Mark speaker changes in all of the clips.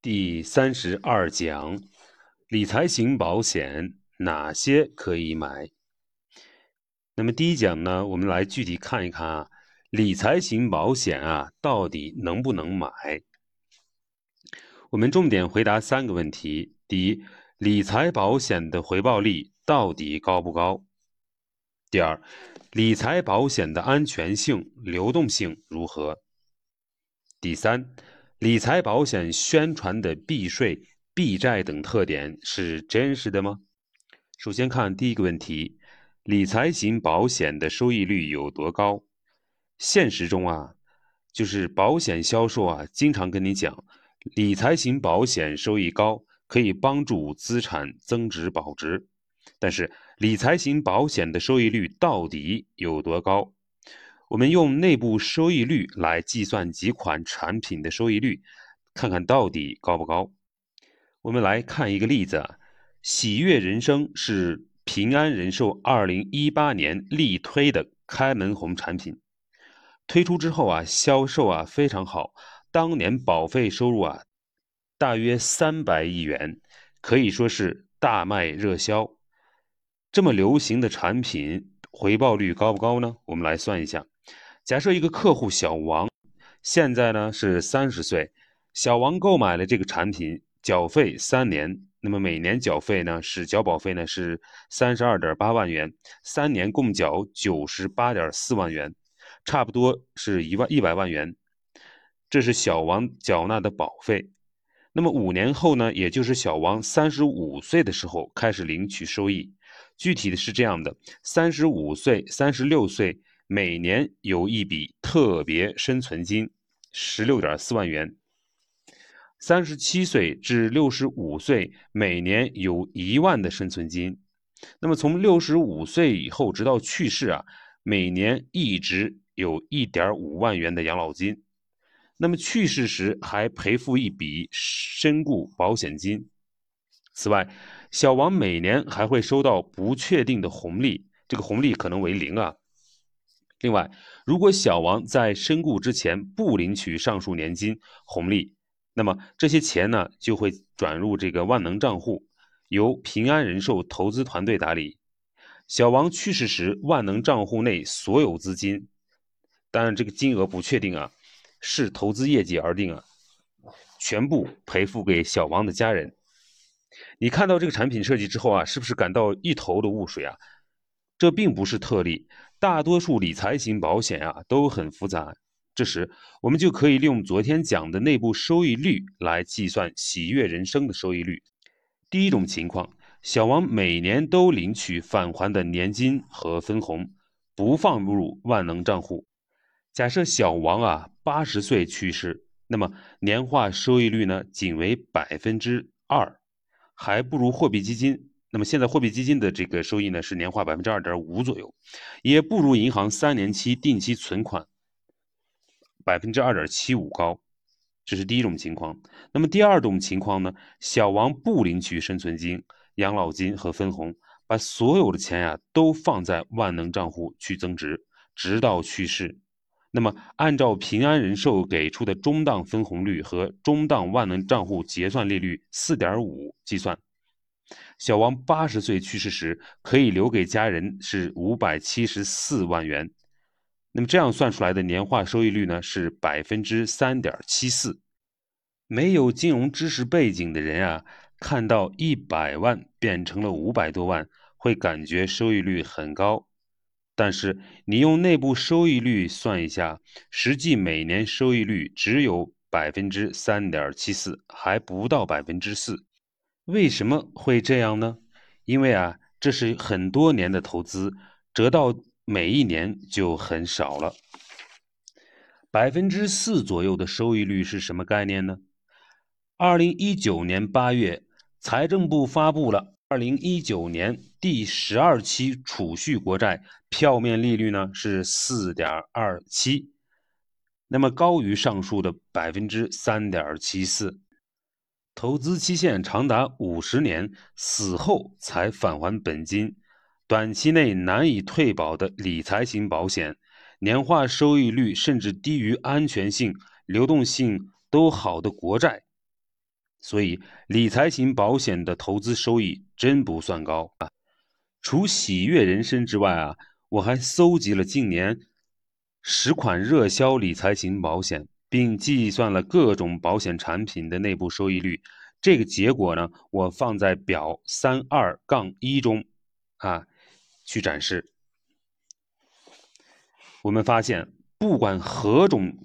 Speaker 1: 第三十二讲，理财型保险哪些可以买？那么第一讲呢，我们来具体看一看啊，理财型保险啊，到底能不能买？我们重点回答三个问题：第一，理财保险的回报率到底高不高？第二，理财保险的安全性、流动性如何？第三。理财保险宣传的避税、避债等特点是真实的吗？首先看第一个问题，理财型保险的收益率有多高？现实中啊，就是保险销售啊，经常跟你讲，理财型保险收益高，可以帮助资产增值保值。但是，理财型保险的收益率到底有多高？我们用内部收益率来计算几款产品的收益率，看看到底高不高。我们来看一个例子啊，喜悦人生是平安人寿二零一八年力推的开门红产品，推出之后啊，销售啊非常好，当年保费收入啊大约三百亿元，可以说是大卖热销。这么流行的产品，回报率高不高呢？我们来算一下。假设一个客户小王，现在呢是三十岁，小王购买了这个产品，缴费三年，那么每年缴费呢是缴保费呢是三十二点八万元，三年共缴九十八点四万元，差不多是一万一百万元，这是小王缴纳的保费。那么五年后呢，也就是小王三十五岁的时候开始领取收益，具体的是这样的：三十五岁、三十六岁。每年有一笔特别生存金，十六点四万元。三十七岁至六十五岁，每年有一万的生存金。那么从六十五岁以后直到去世啊，每年一直有一点五万元的养老金。那么去世时还赔付一笔身故保险金。此外，小王每年还会收到不确定的红利，这个红利可能为零啊。另外，如果小王在身故之前不领取上述年金红利，那么这些钱呢就会转入这个万能账户，由平安人寿投资团队打理。小王去世时，万能账户内所有资金，当然这个金额不确定啊，视投资业绩而定啊，全部赔付给小王的家人。你看到这个产品设计之后啊，是不是感到一头的雾水啊？这并不是特例。大多数理财型保险啊都很复杂，这时我们就可以利用昨天讲的内部收益率来计算喜悦人生的收益率。第一种情况，小王每年都领取返还的年金和分红，不放入万能账户。假设小王啊八十岁去世，那么年化收益率呢仅为百分之二，还不如货币基金。那么现在货币基金的这个收益呢是年化百分之二点五左右，也不如银行三年期定期存款百分之二点七五高，这是第一种情况。那么第二种情况呢，小王不领取生存金、养老金和分红，把所有的钱呀都放在万能账户去增值，直到去世。那么按照平安人寿给出的中档分红率和中档万能账户结算利率四点五计算。小王八十岁去世时，可以留给家人是五百七十四万元。那么这样算出来的年化收益率呢，是百分之三点七四。没有金融知识背景的人啊，看到一百万变成了五百多万，会感觉收益率很高。但是你用内部收益率算一下，实际每年收益率只有百分之三点七四，还不到百分之四。为什么会这样呢？因为啊，这是很多年的投资，折到每一年就很少了。百分之四左右的收益率是什么概念呢？二零一九年八月，财政部发布了二零一九年第十二期储蓄国债票面利率呢是四点二七，那么高于上述的百分之三点七四。投资期限长达五十年，死后才返还本金，短期内难以退保的理财型保险，年化收益率甚至低于安全性、流动性都好的国债，所以理财型保险的投资收益真不算高啊。除喜悦人生之外啊，我还搜集了近年十款热销理财型保险，并计算了各种保险产品的内部收益率。这个结果呢，我放在表三二杠一中啊去展示。我们发现，不管何种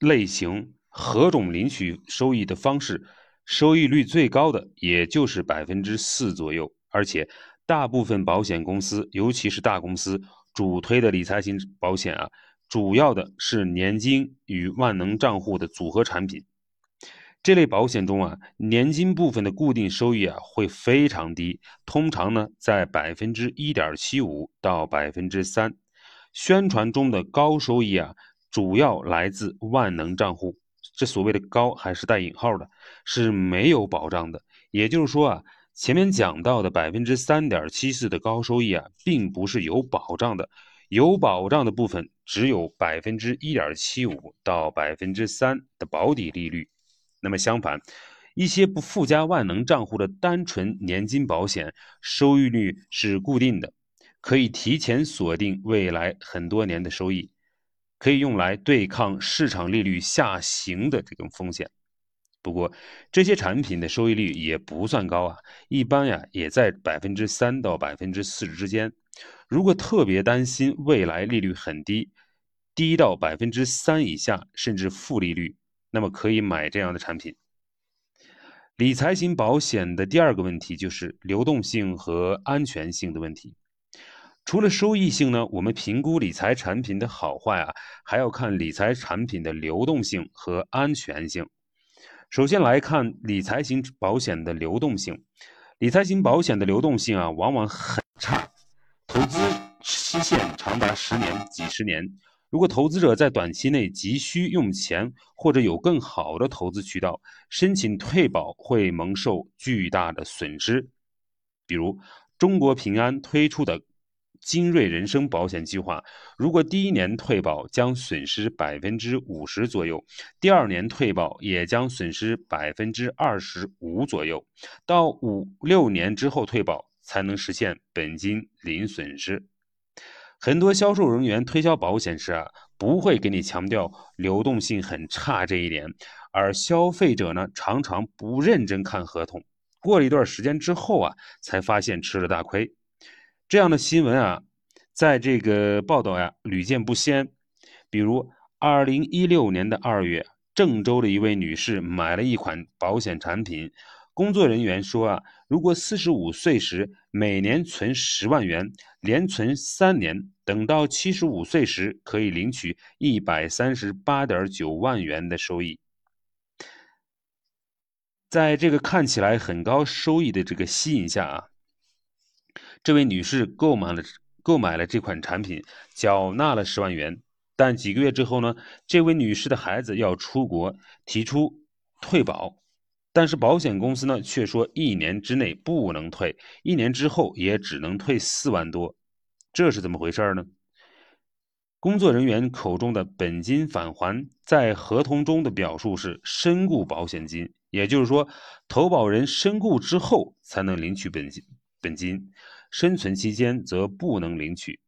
Speaker 1: 类型、何种领取收益的方式，收益率最高的也就是百分之四左右，而且。大部分保险公司，尤其是大公司主推的理财型保险啊，主要的是年金与万能账户的组合产品。这类保险中啊，年金部分的固定收益啊会非常低，通常呢在百分之一点七五到百分之三。宣传中的高收益啊，主要来自万能账户。这所谓的高还是带引号的，是没有保障的。也就是说啊。前面讲到的百分之三点七四的高收益啊，并不是有保障的，有保障的部分只有百分之一点七五到百分之三的保底利率。那么相反，一些不附加万能账户的单纯年金保险，收益率是固定的，可以提前锁定未来很多年的收益，可以用来对抗市场利率下行的这种风险。不过，这些产品的收益率也不算高啊，一般呀也在百分之三到百分之四之间。如果特别担心未来利率很低，低到百分之三以下，甚至负利率，那么可以买这样的产品。理财型保险的第二个问题就是流动性和安全性的问题。除了收益性呢，我们评估理财产品的好坏啊，还要看理财产品的流动性和安全性。首先来看理财型保险的流动性，理财型保险的流动性啊，往往很差，投资期限长达十年、几十年。如果投资者在短期内急需用钱，或者有更好的投资渠道，申请退保会蒙受巨大的损失。比如中国平安推出的。精锐人生保险计划，如果第一年退保将损失百分之五十左右，第二年退保也将损失百分之二十五左右，到五六年之后退保才能实现本金零损失。很多销售人员推销保险时啊，不会给你强调流动性很差这一点，而消费者呢，常常不认真看合同，过了一段时间之后啊，才发现吃了大亏。这样的新闻啊，在这个报道呀屡见不鲜。比如，二零一六年的二月，郑州的一位女士买了一款保险产品，工作人员说啊，如果四十五岁时每年存十万元，连存三年，等到七十五岁时可以领取一百三十八点九万元的收益。在这个看起来很高收益的这个吸引下啊。这位女士购买了购买了这款产品，缴纳了十万元。但几个月之后呢，这位女士的孩子要出国，提出退保，但是保险公司呢却说一年之内不能退，一年之后也只能退四万多。这是怎么回事呢？工作人员口中的本金返还，在合同中的表述是身故保险金，也就是说，投保人身故之后才能领取本金本金。生存期间则不能领取，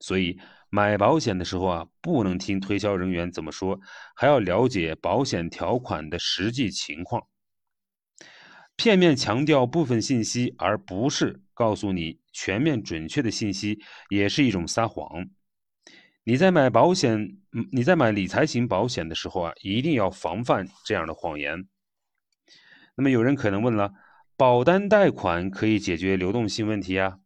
Speaker 1: 所以买保险的时候啊，不能听推销人员怎么说，还要了解保险条款的实际情况。片面强调部分信息，而不是告诉你全面准确的信息，也是一种撒谎。你在买保险，你在买理财型保险的时候啊，一定要防范这样的谎言。那么有人可能问了。保单贷款可以解决流动性问题啊。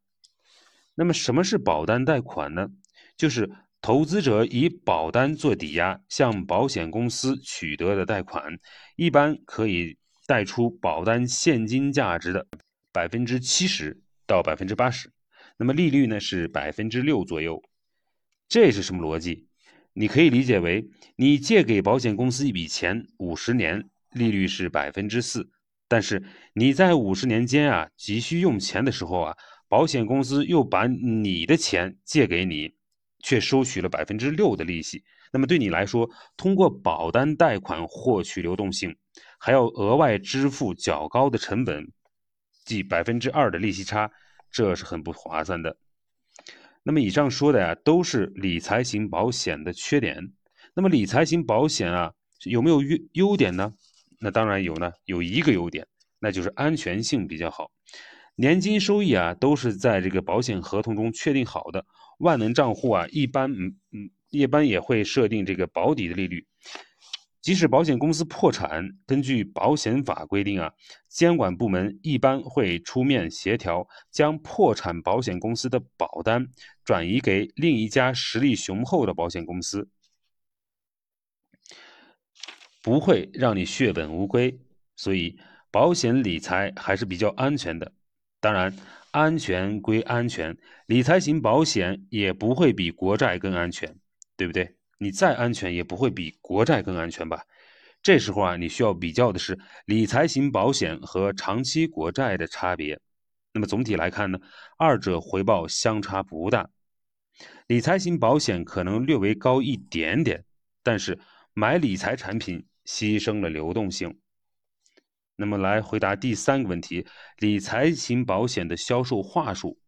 Speaker 1: 那么什么是保单贷款呢？就是投资者以保单做抵押，向保险公司取得的贷款，一般可以贷出保单现金价值的百分之七十到百分之八十。那么利率呢是百分之六左右。这是什么逻辑？你可以理解为，你借给保险公司一笔钱，五十年利率是百分之四。但是你在五十年间啊急需用钱的时候啊，保险公司又把你的钱借给你，却收取了百分之六的利息。那么对你来说，通过保单贷款获取流动性，还要额外支付较高的成本，即百分之二的利息差，这是很不划算的。那么以上说的呀，都是理财型保险的缺点。那么理财型保险啊，有没有优优点呢？那当然有呢，有一个优点，那就是安全性比较好。年金收益啊，都是在这个保险合同中确定好的。万能账户啊，一般嗯嗯，一般也会设定这个保底的利率。即使保险公司破产，根据保险法规定啊，监管部门一般会出面协调，将破产保险公司的保单转移给另一家实力雄厚的保险公司，不会让你血本无归。所以，保险理财还是比较安全的。当然，安全归安全，理财型保险也不会比国债更安全，对不对？你再安全也不会比国债更安全吧？这时候啊，你需要比较的是理财型保险和长期国债的差别。那么总体来看呢，二者回报相差不大。理财型保险可能略微高一点点，但是买理财产品牺牲了流动性。那么来回答第三个问题：理财型保险的销售话术。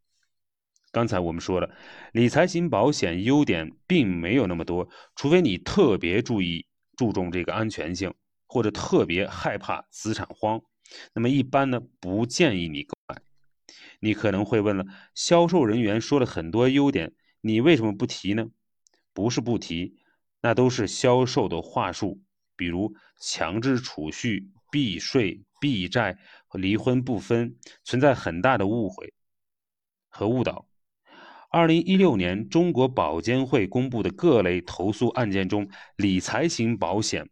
Speaker 1: 刚才我们说了，理财型保险优点并没有那么多，除非你特别注意注重这个安全性，或者特别害怕资产荒，那么一般呢不建议你购买。你可能会问了，销售人员说了很多优点，你为什么不提呢？不是不提，那都是销售的话术，比如强制储蓄、避税、避债和离婚不分，存在很大的误会和误导。二零一六年，中国保监会公布的各类投诉案件中，理财型保险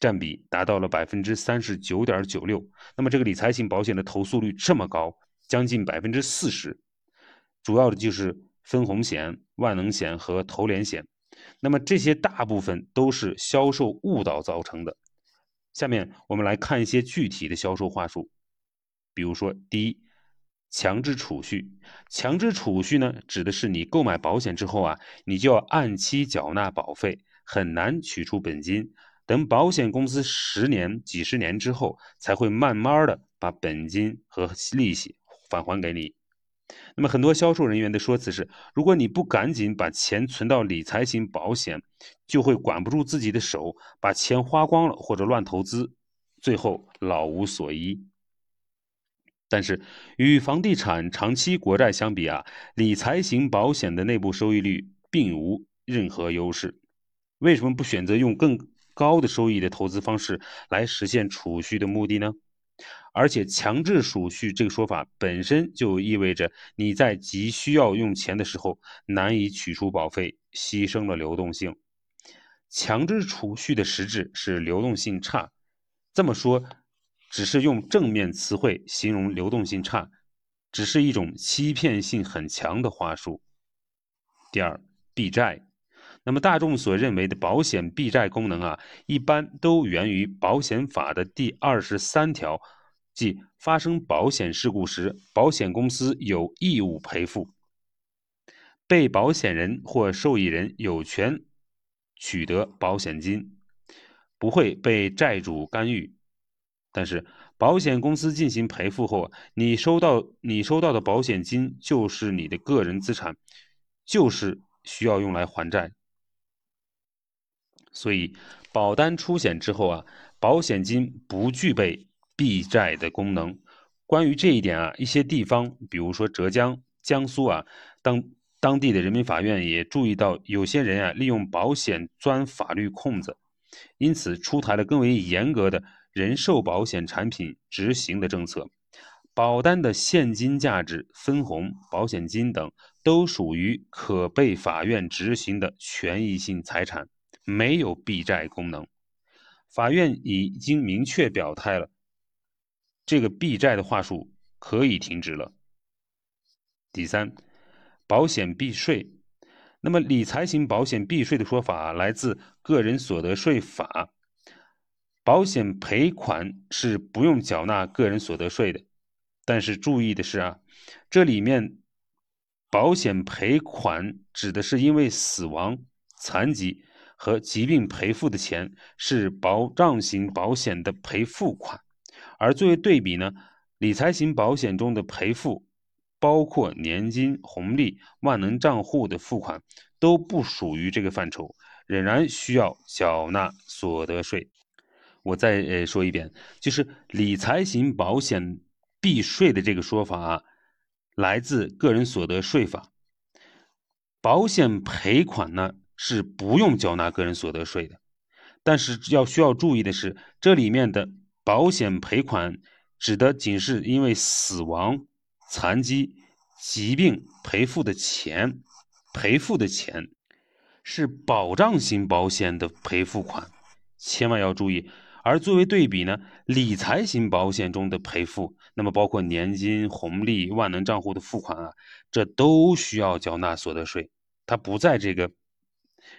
Speaker 1: 占比达到了百分之三十九点九六。那么，这个理财型保险的投诉率这么高，将近百分之四十，主要的就是分红险、万能险和投连险。那么，这些大部分都是销售误导造成的。下面我们来看一些具体的销售话术，比如说，第一。强制储蓄，强制储蓄呢，指的是你购买保险之后啊，你就要按期缴纳保费，很难取出本金，等保险公司十年、几十年之后，才会慢慢的把本金和利息返还给你。那么很多销售人员的说辞是，如果你不赶紧把钱存到理财型保险，就会管不住自己的手，把钱花光了或者乱投资，最后老无所依。但是与房地产长期国债相比啊，理财型保险的内部收益率并无任何优势。为什么不选择用更高的收益的投资方式来实现储蓄的目的呢？而且强制储蓄这个说法本身就意味着你在急需要用钱的时候难以取出保费，牺牲了流动性。强制储蓄的实质是流动性差。这么说。只是用正面词汇形容流动性差，只是一种欺骗性很强的话术。第二，避债。那么大众所认为的保险避债功能啊，一般都源于保险法的第二十三条，即发生保险事故时，保险公司有义务赔付，被保险人或受益人有权取得保险金，不会被债主干预。但是，保险公司进行赔付后，你收到你收到的保险金就是你的个人资产，就是需要用来还债。所以，保单出险之后啊，保险金不具备避债的功能。关于这一点啊，一些地方，比如说浙江、江苏啊，当当地的人民法院也注意到，有些人啊利用保险钻法律空子，因此出台了更为严格的。人寿保险产品执行的政策，保单的现金价值、分红、保险金等都属于可被法院执行的权益性财产，没有避债功能。法院已经明确表态了，这个避债的话术可以停止了。第三，保险避税。那么，理财型保险避税的说法来自个人所得税法。保险赔款是不用缴纳个人所得税的，但是注意的是啊，这里面保险赔款指的是因为死亡、残疾和疾病赔付的钱是保障型保险的赔付款，而作为对比呢，理财型保险中的赔付包括年金、红利、万能账户的付款都不属于这个范畴，仍然需要缴纳所得税。我再呃说一遍，就是理财型保险避税的这个说法，来自个人所得税法。保险赔款呢？是不用缴纳个人所得税的，但是要需要注意的是，这里面的保险赔款指的仅是因为死亡、残疾、疾病赔付的钱，赔付的钱是保障型保险的赔付款，千万要注意。而作为对比呢，理财型保险中的赔付，那么包括年金、红利、万能账户的付款啊，这都需要缴纳所得税，它不在这个。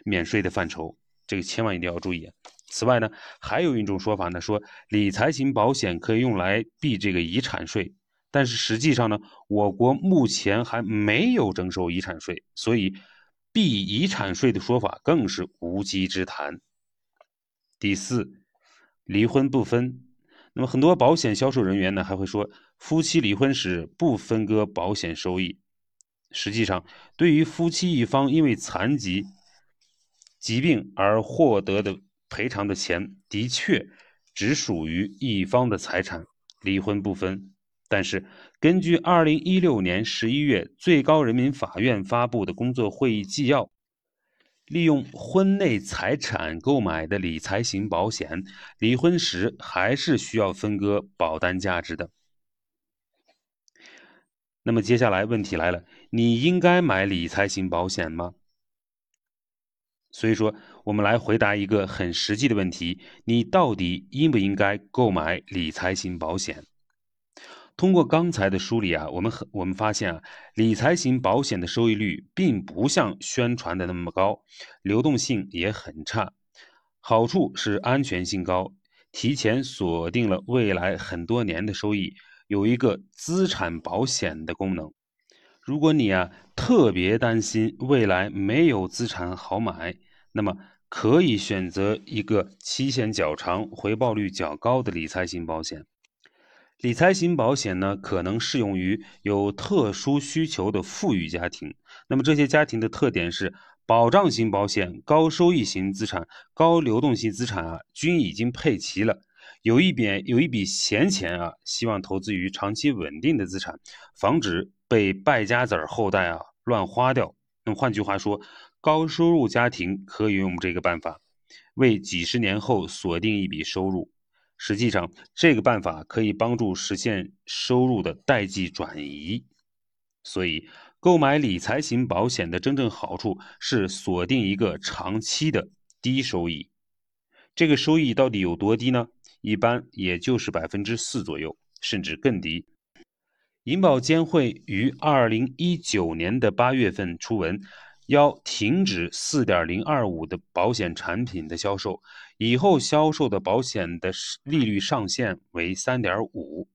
Speaker 1: 免税的范畴，这个千万一定要注意。此外呢，还有一种说法呢，说理财型保险可以用来避这个遗产税，但是实际上呢，我国目前还没有征收遗产税，所以避遗产税的说法更是无稽之谈。第四，离婚不分。那么很多保险销售人员呢，还会说夫妻离婚时不分割保险收益。实际上，对于夫妻一方因为残疾，疾病而获得的赔偿的钱，的确只属于一方的财产，离婚不分。但是，根据二零一六年十一月最高人民法院发布的工作会议纪要，利用婚内财产购买的理财型保险，离婚时还是需要分割保单价值的。那么，接下来问题来了，你应该买理财型保险吗？所以说，我们来回答一个很实际的问题：你到底应不应该购买理财型保险？通过刚才的梳理啊，我们很我们发现啊，理财型保险的收益率并不像宣传的那么高，流动性也很差。好处是安全性高，提前锁定了未来很多年的收益，有一个资产保险的功能。如果你啊特别担心未来没有资产好买，那么可以选择一个期限较长、回报率较高的理财型保险。理财型保险呢，可能适用于有特殊需求的富裕家庭。那么这些家庭的特点是，保障型保险、高收益型资产、高流动性资产啊，均已经配齐了。有一笔有一笔闲钱啊，希望投资于长期稳定的资产，防止被败家子儿后代啊乱花掉。那么换句话说，高收入家庭可以用这个办法，为几十年后锁定一笔收入。实际上，这个办法可以帮助实现收入的代际转移。所以，购买理财型保险的真正好处是锁定一个长期的低收益。这个收益到底有多低呢？一般也就是百分之四左右，甚至更低。银保监会于二零一九年的八月份出文，要停止四点零二五的保险产品的销售，以后销售的保险的利率上限为三点五。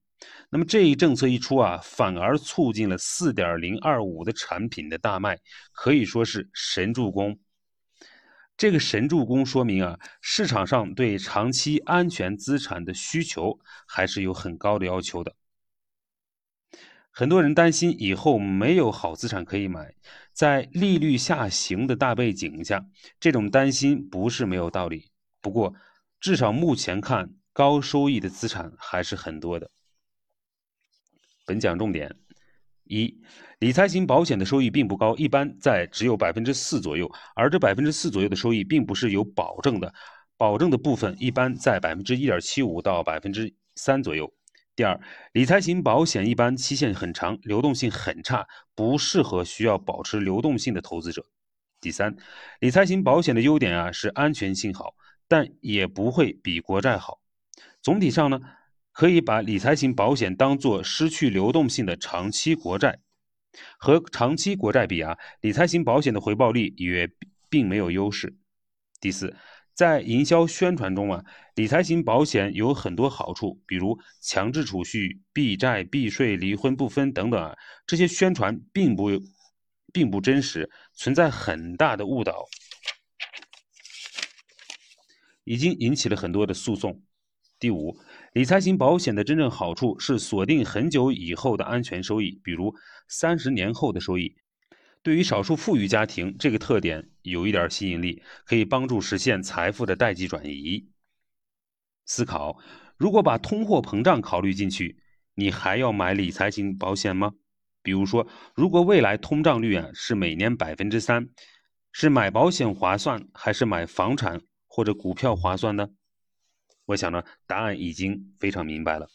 Speaker 1: 那么这一政策一出啊，反而促进了四点零二五的产品的大卖，可以说是神助攻。这个神助攻说明啊，市场上对长期安全资产的需求还是有很高的要求的。很多人担心以后没有好资产可以买，在利率下行的大背景下，这种担心不是没有道理。不过，至少目前看，高收益的资产还是很多的。本讲重点。一，理财型保险的收益并不高，一般在只有百分之四左右，而这百分之四左右的收益并不是有保证的，保证的部分一般在百分之一点七五到百分之三左右。第二，理财型保险一般期限很长，流动性很差，不适合需要保持流动性的投资者。第三，理财型保险的优点啊是安全性好，但也不会比国债好。总体上呢。可以把理财型保险当做失去流动性的长期国债，和长期国债比啊，理财型保险的回报率也并没有优势。第四，在营销宣传中啊，理财型保险有很多好处，比如强制储蓄、避债、避税、离婚不分等等啊，这些宣传并不并不真实，存在很大的误导。已经引起了很多的诉讼。第五，理财型保险的真正好处是锁定很久以后的安全收益，比如三十年后的收益。对于少数富裕家庭，这个特点有一点吸引力，可以帮助实现财富的代际转移。思考：如果把通货膨胀考虑进去，你还要买理财型保险吗？比如说，如果未来通胀率啊是每年百分之三，是买保险划算，还是买房产或者股票划算呢？我想呢，答案已经非常明白了。